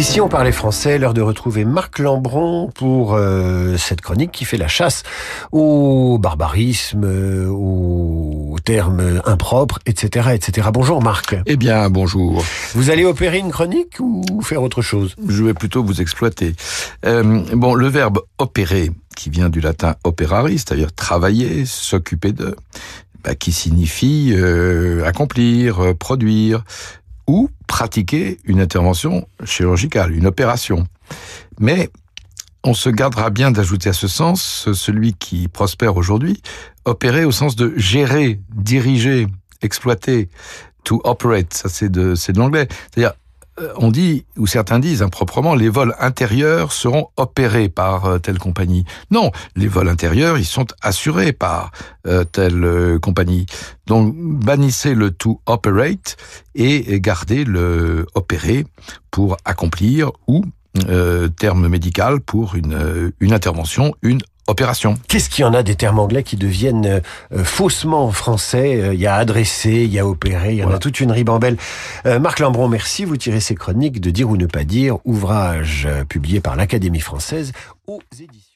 Ici, on parlait français. L'heure de retrouver Marc Lambron pour euh, cette chronique qui fait la chasse au barbarisme, euh, aux termes impropres, etc., etc. Bonjour Marc. Eh bien, bonjour. Vous allez opérer une chronique ou faire autre chose? Je vais plutôt vous exploiter. Euh, bon, le verbe opérer, qui vient du latin operari, c'est-à-dire travailler, s'occuper de, bah, qui signifie euh, accomplir, euh, produire, ou pratiquer une intervention chirurgicale, une opération. Mais on se gardera bien d'ajouter à ce sens celui qui prospère aujourd'hui, opérer au sens de gérer, diriger, exploiter, to operate, ça c'est de, de l'anglais. C'est-à-dire on dit, ou certains disent improprement, les vols intérieurs seront opérés par euh, telle compagnie. Non, les vols intérieurs, ils sont assurés par euh, telle compagnie. Donc, bannissez le to operate et gardez le opérer pour accomplir ou terme médical pour une, une intervention, une opération. Qu'est-ce qu'il y en a des termes anglais qui deviennent euh, faussement français? Euh, Il y a adressé, il y a opéré, il y en a toute une ribambelle. Euh, Marc Lambron, merci. Vous tirez ces chroniques de Dire ou ne pas dire, ouvrage publié par l'Académie française aux éditions.